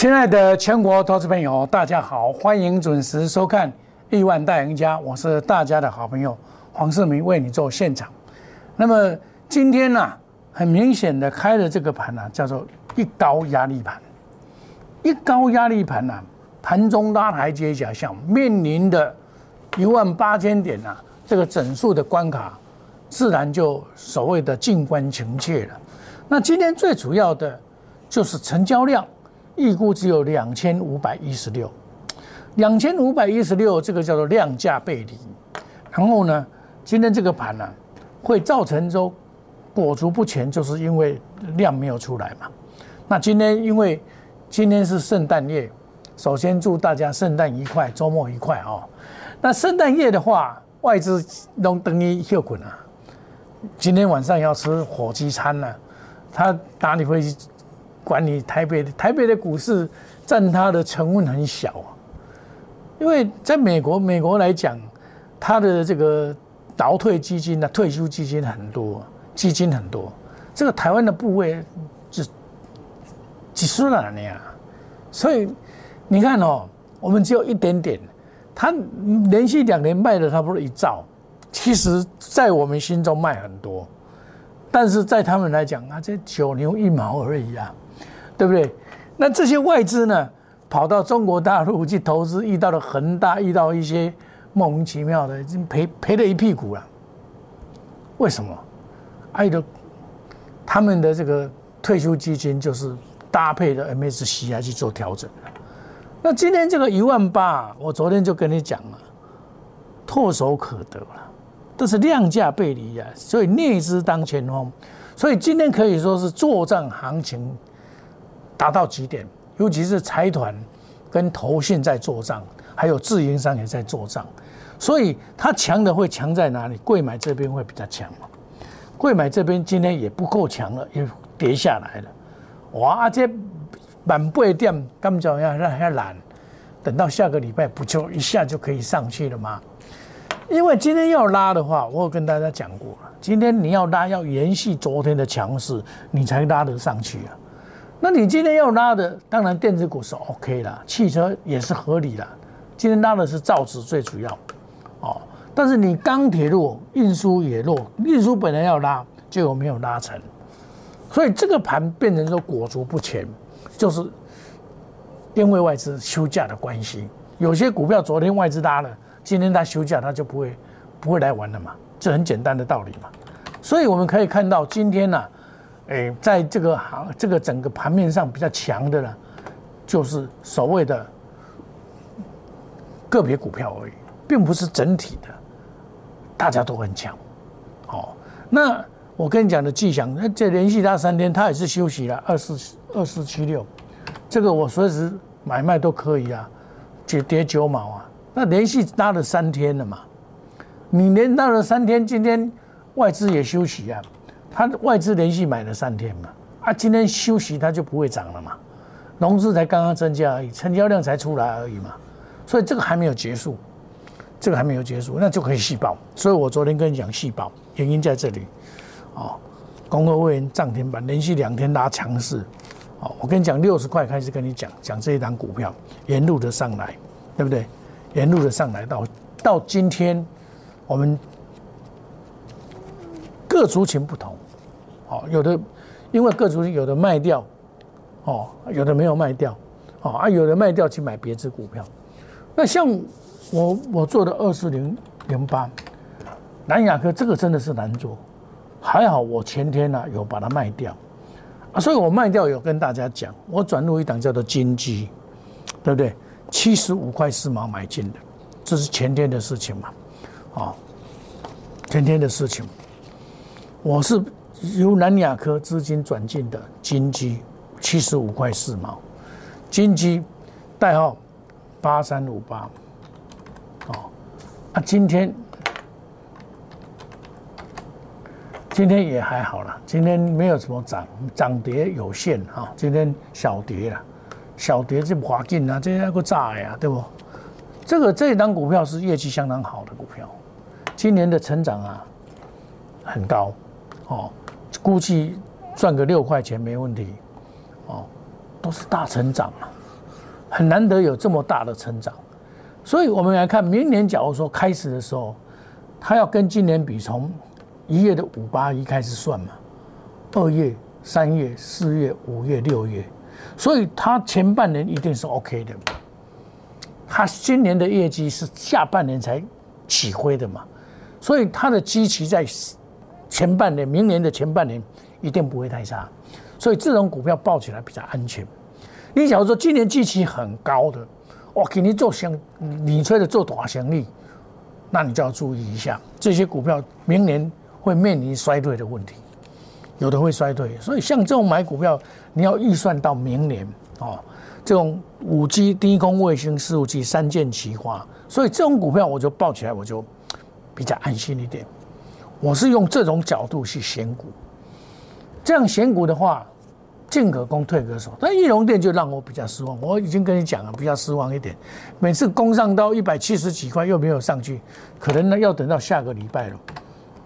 亲爱的全国投资朋友，大家好，欢迎准时收看《亿万大赢家》，我是大家的好朋友黄世明，为你做现场。那么今天呢，很明显的开的这个盘呢，叫做一高压力盘。一高压力盘呢，盘中拉台阶下向，面临的一万八千点啊，这个整数的关卡，自然就所谓的静观情切了。那今天最主要的就是成交量。预估只有两千五百一十六，两千五百一十六，这个叫做量价背离。然后呢，今天这个盘呢，会造成说裹足不前，就是因为量没有出来嘛。那今天因为今天是圣诞夜，首先祝大家圣诞愉快，周末愉快啊。那圣诞夜的话，外资都等于休困啊。今天晚上要吃火鸡餐呢，他哪里会？管理台北的台北的股市占它的成分很小啊，因为在美国美国来讲，它的这个倒退基金呢，退休基金很多，基金很多，这个台湾的部位就几十万呢，所以你看哦，我们只有一点点，它连续两年卖的差不多一兆，其实在我们心中卖很多，但是在他们来讲啊，这九牛一毛而已啊。对不对？那这些外资呢，跑到中国大陆去投资，遇到了恒大，遇到一些莫名其妙的，已经赔赔了一屁股了。为什么？爱的他们的这个退休基金就是搭配的 MSC 来去做调整。那今天这个一万八，我昨天就跟你讲了，唾手可得了，都是量价背离啊，所以内资当前锋，所以今天可以说是作战行情。达到极点，尤其是财团跟投信在做账，还有自营商也在做账，所以它强的会强在哪里？贵买这边会比较强嘛？贵买这边今天也不够强了，又跌下来了。哇，这满背点干么样让让懒？等到下个礼拜不就一下就可以上去了吗？因为今天要拉的话，我有跟大家讲过了，今天你要拉要延续昨天的强势，你才拉得上去啊。那你今天要拉的，当然电子股是 OK 啦，汽车也是合理的。今天拉的是造纸最主要，哦，但是你钢铁弱，运输也弱，运输本来要拉，结果没有拉成，所以这个盘变成说裹足不前，就是因为外资休假的关系。有些股票昨天外资拉了，今天它休假，它就不会不会来玩了嘛，这很简单的道理嘛。所以我们可以看到今天呢。哎，在这个行这个整个盘面上比较强的呢，就是所谓的个别股票而已，并不是整体的，大家都很强。哦，那我跟你讲的迹象，那这连续拉三天，它也是休息了，二四二四七六，这个我随时买卖都可以啊，跌跌九毛啊，那连续拉了三天了嘛，你连拉了三天，今天外资也休息啊。它外资连续买了三天嘛，啊，今天休息它就不会涨了嘛，融资才刚刚增加而已，成交量才出来而已嘛，所以这个还没有结束，这个还没有结束，那就可以细报。所以我昨天跟你讲细报，原因在这里，哦，工业会员涨停板连续两天拉强势，哦，我跟你讲六十块开始跟你讲讲这一档股票沿路的上来，对不对？沿路的上来到到今天，我们。各族群不同，哦，有的因为各族群有的卖掉，哦，有的没有卖掉，哦啊，有的卖掉去买别只股票。那像我我做的二四零零八南亚科，这个真的是难做，还好我前天呢有把它卖掉啊，所以我卖掉有跟大家讲，我转入一档叫做金鸡，对不对？七十五块四毛买进的，这是前天的事情嘛，哦，前天的事情。我是由南亚科资金转进的金基，七十五块四毛，金基代号八三五八，哦，啊，今天今天也还好了，今天没有什么涨，涨跌有限哈，今天小跌了，小跌就滑进啊，这那个炸呀，对不？这个这一档股票是业绩相当好的股票，今年的成长啊很高。哦，估计赚个六块钱没问题，哦，都是大成长嘛，很难得有这么大的成长。所以我们来看，明年假如说开始的时候，它要跟今年比，从一月的五八一开始算嘛，二月、三月、四月、五月、六月，所以它前半年一定是 OK 的。它今年的业绩是下半年才起飞的嘛，所以它的基期在前半年，明年的前半年一定不会太差。所以这种股票抱起来比较安全。你假如说今年基期很高的，哇，给你做相，你吹的做大生意，那你就要注意一下，这些股票明年会面临衰退的问题，有的会衰退。所以像这种买股票，你要预算到明年哦。这种五 G 低空卫星四五 G 三箭齐发，所以这种股票我就抱起来，我就比较安心一点。我是用这种角度去选股。这样选股的话，进可攻，退可守。但易龙店就让我比较失望。我已经跟你讲了，比较失望一点。每次攻上到一百七十几块又没有上去，可能呢要等到下个礼拜了。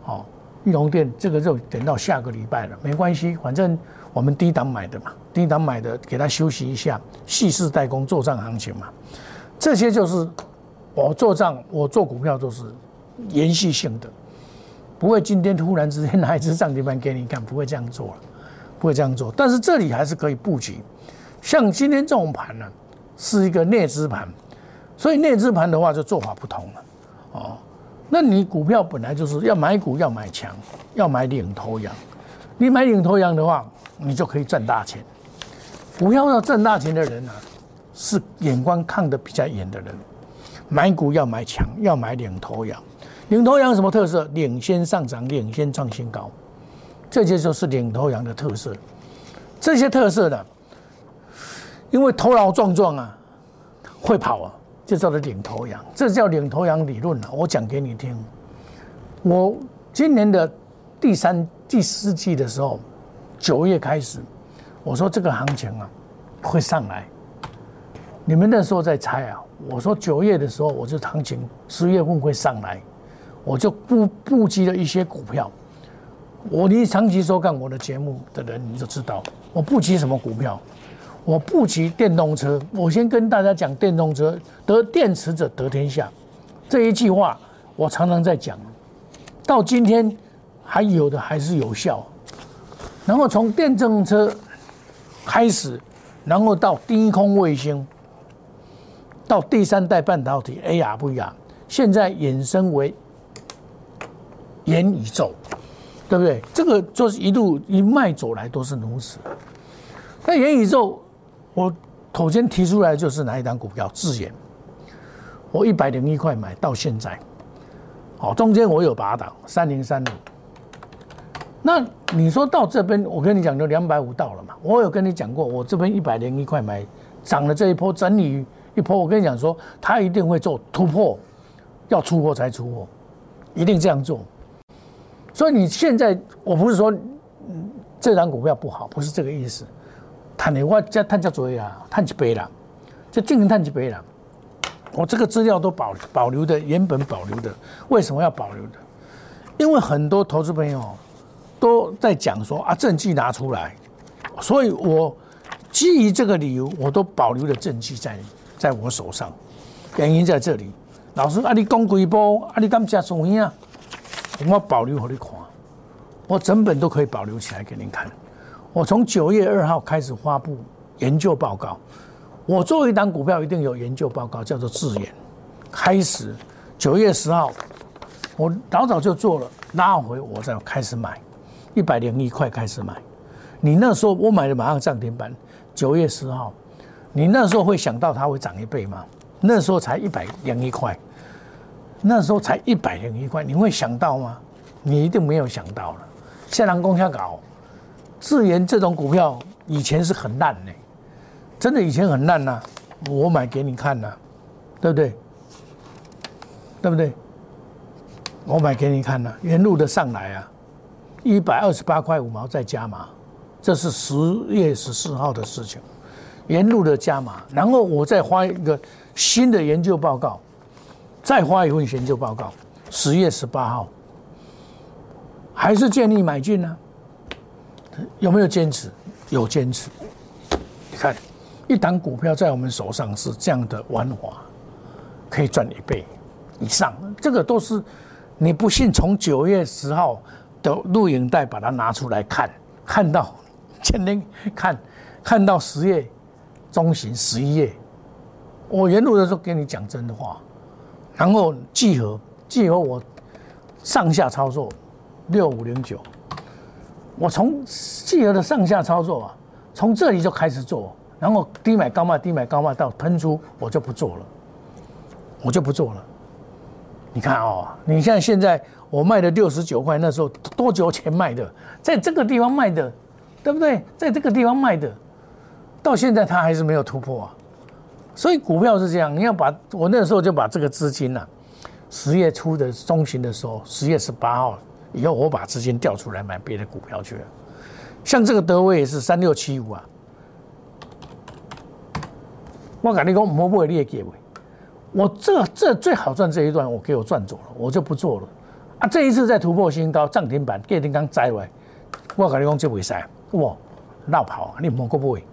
好，易龙店这个就等到下个礼拜了，没关系，反正我们低档买的嘛，低档买的给他休息一下，细势代工做账行情嘛。这些就是我做账，我做股票都是延续性的。不会今天突然之间拿一只涨停板给你看，不会这样做了，不会这样做。但是这里还是可以布局，像今天这种盘呢，是一个内资盘，所以内资盘的话就做法不同了。哦，那你股票本来就是要买股要买强，要买领头羊，你买领头羊的话，你就可以赚大钱。股票要赚大钱的人呢，是眼光看得比较远的人，买股要买强，要买领头羊。领头羊什么特色？领先上涨，领先创新高，这些就是领头羊的特色。这些特色的，因为头脑壮壮啊，会跑啊，就叫做领头羊。这叫领头羊理论啊，我讲给你听。我今年的第三、第四季的时候，九月开始，我说这个行情啊会上来。你们那时候在猜啊，我说九月的时候，我就行情十月份会上来。我就布布局了一些股票，我你长期收看我的节目的人，你就知道我布局什么股票。我布局电动车，我先跟大家讲电动车，得电池者得天下这一句话，我常常在讲，到今天还有的还是有效。然后从电动车开始，然后到低空卫星，到第三代半导体 AR 不一样，现在衍生为。元宇宙，对不对？这个就是一路一脉走来都是如此。那元宇宙，我头先提出来就是哪一档股票？智研，我一百零一块买到现在，好，中间我有八档三零三五。那你说到这边，我跟你讲，就两百五到了嘛？我有跟你讲过，我这边一百零一块买，涨了这一波整理一波，我跟你讲说，它一定会做突破，要出货才出货，一定这样做。所以你现在，我不是说这张股票不好，不是这个意思。探的话叫探叫做啊，探几倍了，就进行探几倍了。我这个资料都保保留的，原本保留的，为什么要保留的？因为很多投资朋友都在讲说啊，证据拿出来，所以我基于这个理由，我都保留了证据在在我手上。原因在这里，老师啊，你讲几波啊，你敢加什么啊？我保留给你看，我整本都可以保留起来给您看。我从九月二号开始发布研究报告，我做一档股票一定有研究报告，叫做自研。开始九月十号，我老早就做了，拉回我再开始买，一百零一块开始买。你那时候我买的马上涨停板，九月十号，你那时候会想到它会涨一倍吗？那时候才一百零一块。那时候才一百零一块，你会想到吗？你一定没有想到了。现在公下搞，智研这种股票以前是很烂的，真的以前很烂呐。我买给你看呐，对不对？对不对？我买给你看呐，原路的上来啊，一百二十八块五毛再加码，这是十月十四号的事情，原路的加码，然后我再发一个新的研究报告。再发一份研究报告，十月十八号，还是建议买进呢？有没有坚持？有坚持。你看，一档股票在我们手上是这样的玩法，可以赚一倍以上。这个都是你不信，从九月十号的录影带把它拿出来看，看到前天看，看到十月中旬、十一月，我沿路的时候跟你讲真的话，然后集合集合我上下操作六五零九，我从集合的上下操作啊，从这里就开始做。然后低买高卖，低买高卖到喷出，我就不做了，我就不做了。你看哦，你像现在我卖的六十九块，那时候多久前卖的，在这个地方卖的，对不对？在这个地方卖的，到现在它还是没有突破啊。所以股票是这样，你要把我那时候就把这个资金呐，十月初的中旬的时候，十月十八号以后，我把资金调出来买别的股票去了。像这个德威也是三六七五啊。我跟你讲，唔好买你的价位。我这这最好赚这一段，我给我赚走了，我就不做了。啊，这一次再突破新高，涨停板，跌停刚摘来，我跟你讲这袂使，哇，绕跑，你莫个不会，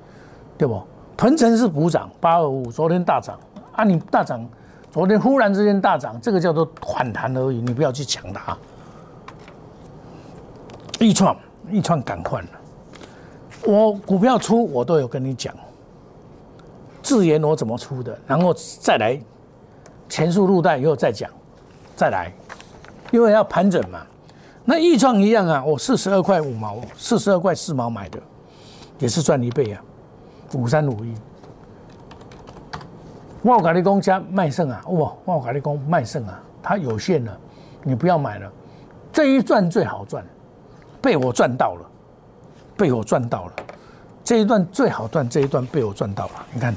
对不？屯城是补涨，八二五昨天大涨，啊，你大涨，昨天忽然之间大涨，这个叫做反弹而已，你不要去抢它。易创，易创赶快了，我股票出我都有跟你讲。字言我怎么出的，然后再来前述入袋以后再讲，再来，因为要盘整嘛。那易创一样啊，我四十二块五毛，四十二块四毛买的，也是赚一倍啊，五三五一。我跟你讲加卖剩啊，哇，我跟你讲卖剩啊，它有限了，你不要买了。这一赚最好赚，被我赚到了，被我赚到了，这一段最好赚，这一段被我赚到了，你看。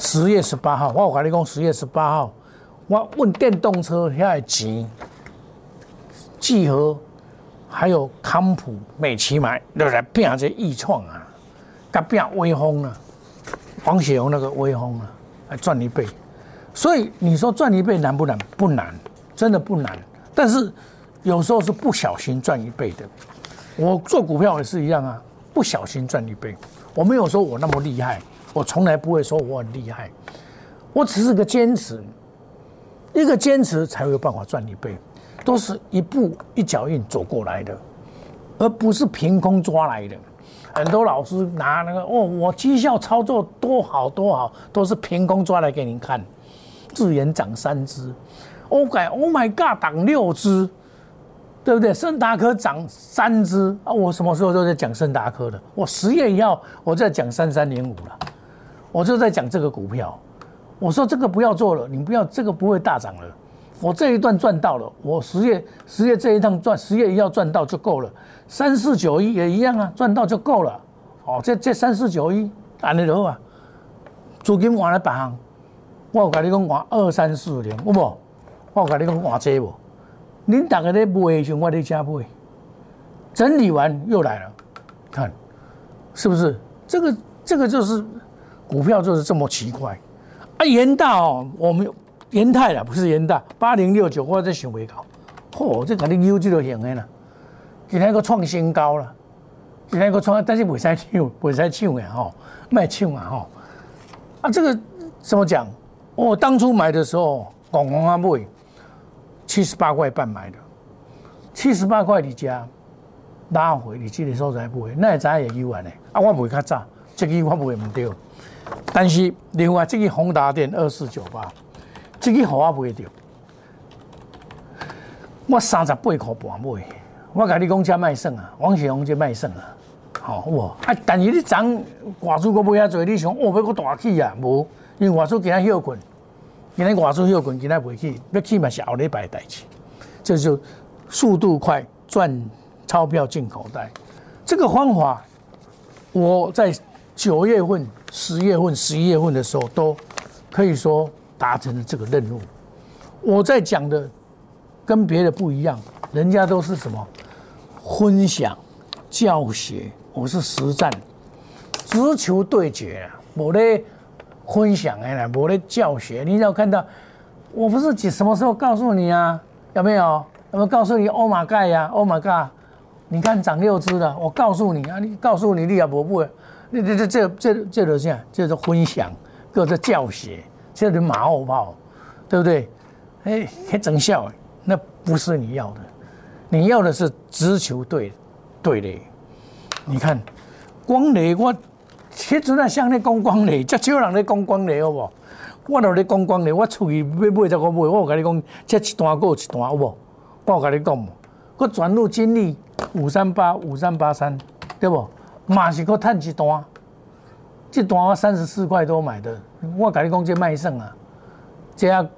十月十八号，我跟你讲，十月十八号，我问电动车遐个钱，聚合还有康普、美奇买，就来拼这易创啊，甲拼威风啊，黄雪红那个威风啊，来赚一倍。所以你说赚一倍难不难？不难，真的不难。但是有时候是不小心赚一倍的。我做股票也是一样啊，不小心赚一倍。我没有说我那么厉害。我从来不会说我很厉害，我只是个坚持，一个坚持才会有办法赚一倍，都是一步一脚印走过来的，而不是凭空抓来的。很多老师拿那个哦，我绩效操作多好多好，都是凭空抓来给您看。智研涨三只，Oh my God，涨六只，对不对？盛达科涨三只啊！我什么时候都在讲盛达科的？我十月一号我在讲三三零五了。我就在讲这个股票，我说这个不要做了，你不要这个不会大涨了。我这一段赚到了，我十月十月这一趟赚，十月一要赚到就够了。三四九一也一样啊，赚到就够了。哦，这这三四九一安尼好啊，资金换了别行，我有跟你讲换二三四零，有无？我有跟你讲换这无？恁大家咧买的时候，我咧加买，整理完又来了，看是不是？这个这个就是。股票就是这么奇怪啊！元大哦，我们元泰啦，不是元大，八零六九，我在想未到，嚯，这肯定优质就行的啦。今天个创新高了，今天个创，但是未使抢，未使抢的吼，卖抢啊吼。啊，这个怎么讲？我当初买的时候，广广啊买，七十八块半买的，七十八块你加拉回，你这个所在买，那早也有完的啊，我买较早，这个我买唔对。但是另外这个宏达电二四九八，这个好我买着，我三十八块半买，我甲你讲这卖算啊，王雪红这卖算啊，好无？啊，但是你涨外资个买遐济，你想哦要个大起啊？无，因为外资今仔休困，今仔外资休困，今仔袂起，要起嘛是后礼拜代志，这就速度快赚钞票进口袋，这个方法我在。九月份、十月份、十一月份的时候，都可以说达成了这个任务。我在讲的跟别的不一样，人家都是什么分享、教学，我是实战，直球对决啊！我的分享哎，我的教学，你要看到，我不是几什么时候告诉你啊？有没有？有没有告诉你？Oh my god 呀！Oh my god！你看涨六只了，我告诉你啊！你告诉你，你也不不。这这这这这都是这是分享，各种教学，这是马后炮，对不对？哎，很整效，那不是你要的，你要的是直球对对垒。你看，光磊我，迄阵啊，像咧讲光磊，遮少人咧讲光磊，好无？我都咧讲光磊，我出去要买只个买，我有甲你讲，这一单过一单，好无？我有甲你讲，我转入金利五三八五三八三，对不？嘛是个趁一单，这单我三十四块多买的，我甲你讲这卖剩啊，这样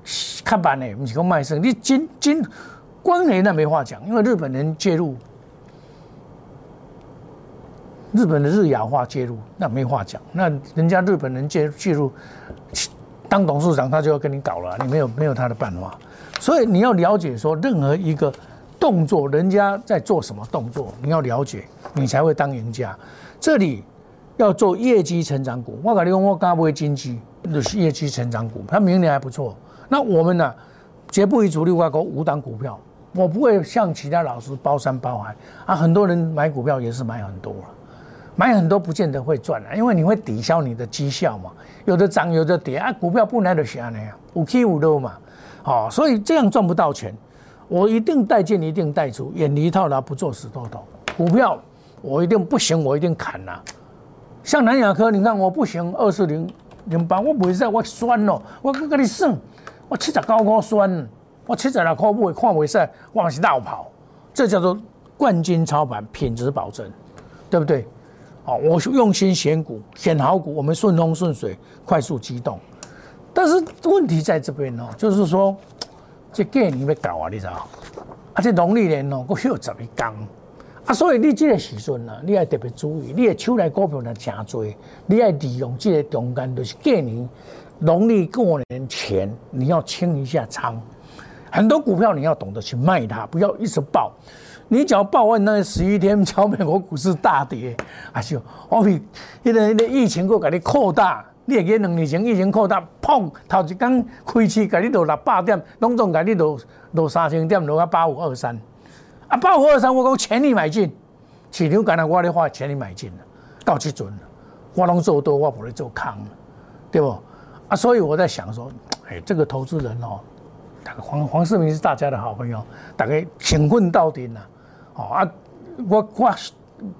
较慢的，不是讲卖剩。你金金光磊那没话讲，因为日本人介入。日本的日亚化介入，那没话讲。那人家日本人介介入，当董事长他就要跟你搞了，你没有没有他的办法。所以你要了解说，任何一个动作，人家在做什么动作，你要了解，你才会当赢家。这里要做业绩成长股，我跟你讲，我刚不会经济，就是业绩成长股，它明年还不错。那我们呢，绝不会主力外国五档股票，我不会像其他老师包山包海啊。很多人买股票也是买很多了。买很多不见得会赚啊，因为你会抵消你的绩效嘛。有的涨，有的跌啊，股票不来的下来啊，五 K 五六嘛，好，所以这样赚不到钱。我一定带进，一定带出，远离套牢，不做死多头。股票我一定不行，我一定砍呐。像南亚科，你看我不行，二四零零八，我袂使，我酸咯，我跟你算，我七十九块酸，我七十六块不会看袂使，我是绕跑，这叫做冠军操盘，品质保证，对不对？好，我用心选股，选好股，我们顺风顺水，快速机动。但是问题在这边哦，就是说，这过年要搞啊，你知道？啊，这农历年哦，佫休十一天啊，所以你这个时阵呢，你要特别注意，你的手来股票呢真多，你要利用这个中间，就是过年农历过年前，你要清一下仓。很多股票你要懂得去卖它，不要一直爆。你只要报完那十一天，超美国股市大跌，啊就我比因为那疫情过给你扩大，你也两年前疫情扩大，砰，头一天开市给你落六百点，拢总给你落落三千点，落到八五二三，啊包括二三我讲全力买进，市场敢若我咧花全力买进了，到这阵了，我拢做多，我不会做空，对不？啊，所以我在想说，哎，这个投资人哦，黄黄世明是大家的好朋友，大概兴奋到底了。啊，我我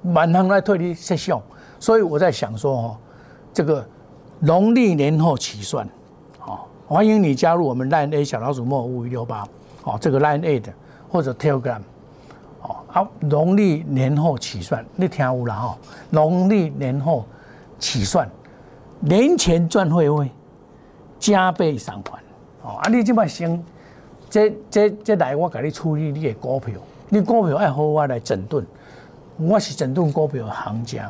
满行来退你设想，所以我在想说哦，这个农历年后起算，好，欢迎你加入我们 Line A 小老鼠莫五一六八，好，这个 Line A 的或者 Telegram，好，农历年后起算，你听有了哈，农历年后起算，年前赚会会加倍偿还，哦，啊，你这么先，这这这来我给你处理你的股票。你股票爱好我来整顿，我是整顿股票的行家，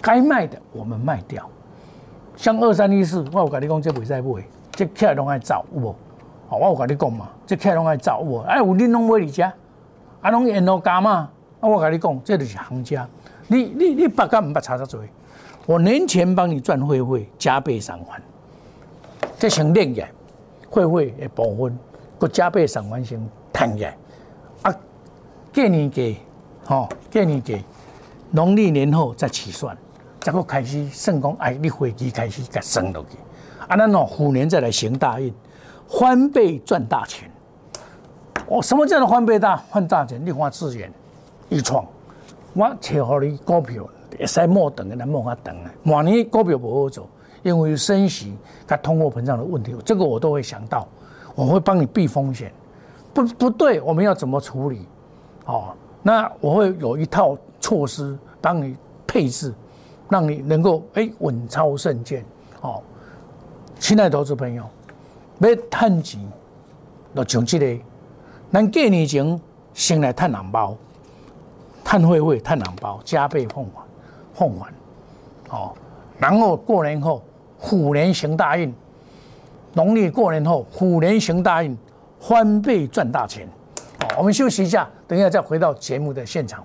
该卖的我们卖掉。像二三一四，我有跟你讲，这袂使买，这客拢爱走，有无？哦，我有跟你讲嘛，这客拢爱走，有无？哎，有恁拢买你家，啊，拢沿路加嘛。啊，我跟你讲，这就是行家。你你你八竿唔捌差得多，我年前帮你赚会费，加倍偿还。这先练嘅，会费的部分，佮加倍偿还先赚嘅。过年给，吼，过年给，农历年后再起算，再个开始算讲，哎，你会期开始再升落去，啊，那喏，虎年再来行大运，翻倍赚大钱。哦，什么叫做翻倍大换大钱？你看资源，一创，我切好你股票，会使莫等的，莫法等啊。往年股票不好走，因为升息、它通货膨胀的问题，这个我都会想到，我会帮你避风险。不，不对，我们要怎么处理？哦，那我会有一套措施帮你配置，让你能够哎稳操胜券。哦，亲爱的投资朋友，要趁钱，就像这个，咱过年前先来探红包，探会会探红包，加倍奉还，奉还。哦，然后过年后虎年行大运，农历过年后虎年行大运，翻倍赚大钱。好，我们休息一下，等一下再回到节目的现场。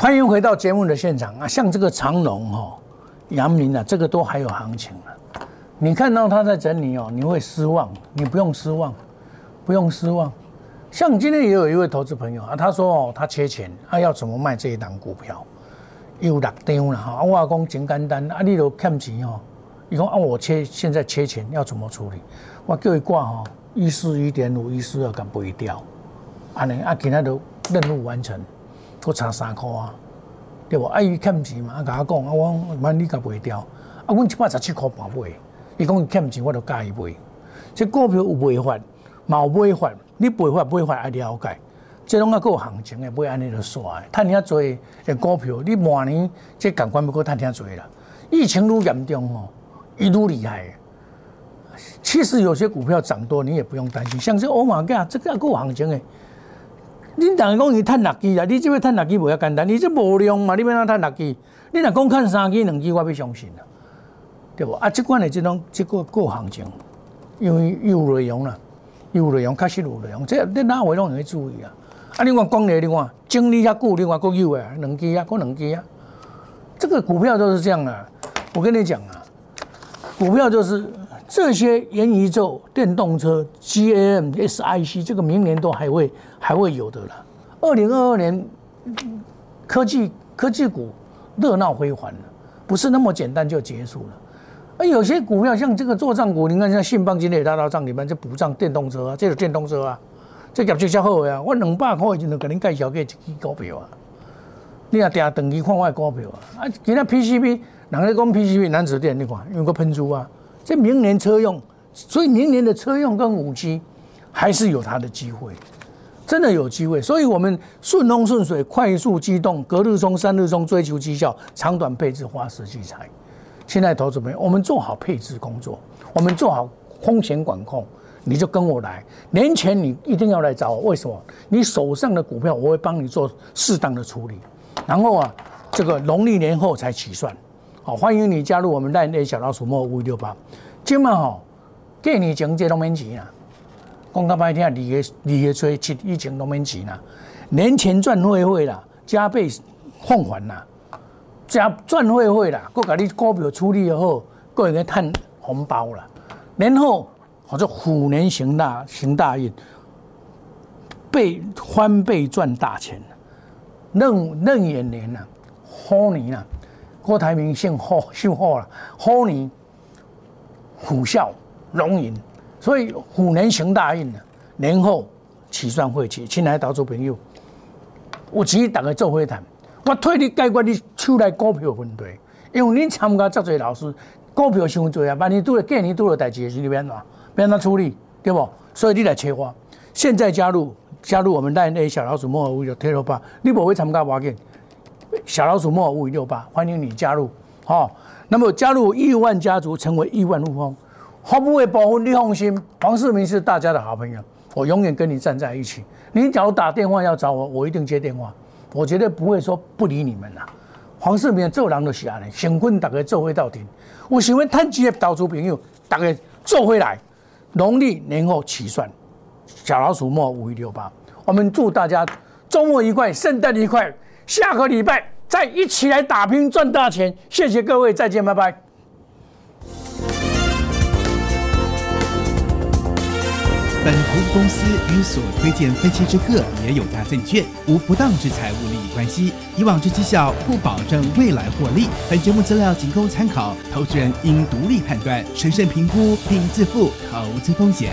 欢迎回到节目的现场啊！像这个长龙哈、阳明啊，这个都还有行情了。你看到它在整理哦，你会失望，你不用失望，不用失望。像今天也有一位投资朋友啊，他说哦，他缺钱，他要怎么卖这一档股票？有六张了哈，我讲真简单，啊，你都欠钱哦。你讲啊，我缺现在缺钱，要怎么处理？我叫伊挂哈，一四一点五，一四二敢不会掉？安尼啊，今他都任务完成。都差三块啊，对不？啊，伊欠钱嘛，啊，甲我讲啊，我万你甲卖掉，啊，阮一百十七块半买，伊讲伊欠钱，我就加伊卖。这股票有卖法，嘛有买法，你卖法买法爱了解，这拢啊有行情的，买安尼就煞的。趁遐多的股票，你明年这感官要过趁遐多啦。疫情愈严重哦，伊愈厉害。其实有些股票涨多，你也不用担心，像这欧玛价，这个有行情的。恁逐个讲伊趁六支啊，你即要趁六支无遐简单，你这无量嘛，你要哪趁六支？你若讲趁三支两支，我要相信啦，对无？啊，即款的即种即个个行情，因为有内容啦，有内容，确实有内容，这你哪位拢会注意啊？啊，另外讲咧，另外整理遐久，另外国有诶，两支啊，过两支啊，这个股票都是这样啊。我跟你讲啊，股票就是这些元宇宙、电动车、GAM、SIC，这个明年都还会。还会有的啦。二零二二年，科技科技股热闹辉煌了，不是那么简单就结束了。而有些股票像这个做账股，你看像信邦今天也拉到账里面，就补账电动车啊，这个电动车啊，这业绩较好呀。我两百块已经就给您介绍过一支股票啊。你也定长期看我的股票啊。啊，其他 PCB，人家讲 PCB 男子电，你看有个喷珠啊。这明年车用，所以明年的车用跟五 G 还是有它的机会。真的有机会，所以我们顺风顺水、快速机动、隔日冲、三日冲，追求绩效、长短配置、花时聚财。现在投资朋友，我们做好配置工作，我们做好风险管控，你就跟我来。年前你一定要来找我，为什么？你手上的股票我会帮你做适当的处理。然后啊，这个农历年后才起算。好，欢迎你加入我们赖内小老鼠莫五六八。今晚哈，给你讲这都免钱啊。讲到白天，二月二月初七以前都免钱啦，年前赚会会啦，加倍奉还啦，加赚会会啦，佮甲你股票处理好，佮会个赚红包啦。年后或者虎年行大行大运，倍翻倍赚大钱。壬壬寅年呐，虎年呐，郭台铭姓霍，姓霍了，虎年虎啸龙吟。所以虎年行大运了，年后起算会起，亲爱的投资朋友，我只大家做会谈，我替你解决你手内股票问题，因为你参加这侪老师，股票伤侪啊，万一拄了过年拄了代志，是你变怎变怎处理，对不？所以你来切我，现在加入加入我们赖内小老鼠莫尔五六六八，你不会参加我见小老鼠莫五五六八，欢迎你加入，好，那么加入亿万家族，成为亿万富翁。毫不为保护你放心，黄世明是大家的好朋友，我永远跟你站在一起。你只要打电话要找我，我一定接电话，我绝对不会说不理你们啦。黄世明做人就是安尼，想跟大家做回到底。我喜欢探机的投资朋友，大家做回来。农历年后起算，小老鼠末五一六八。我们祝大家周末愉快，圣诞愉快，下个礼拜再一起来打拼赚大钱。谢谢各位，再见，拜拜。本投资公司与所推荐分期之客也有价证券无不当之财务利益关系。以往之绩效不保证未来获利。本节目资料仅供参考，投资人应独立判断、审慎评估并自负投资风险。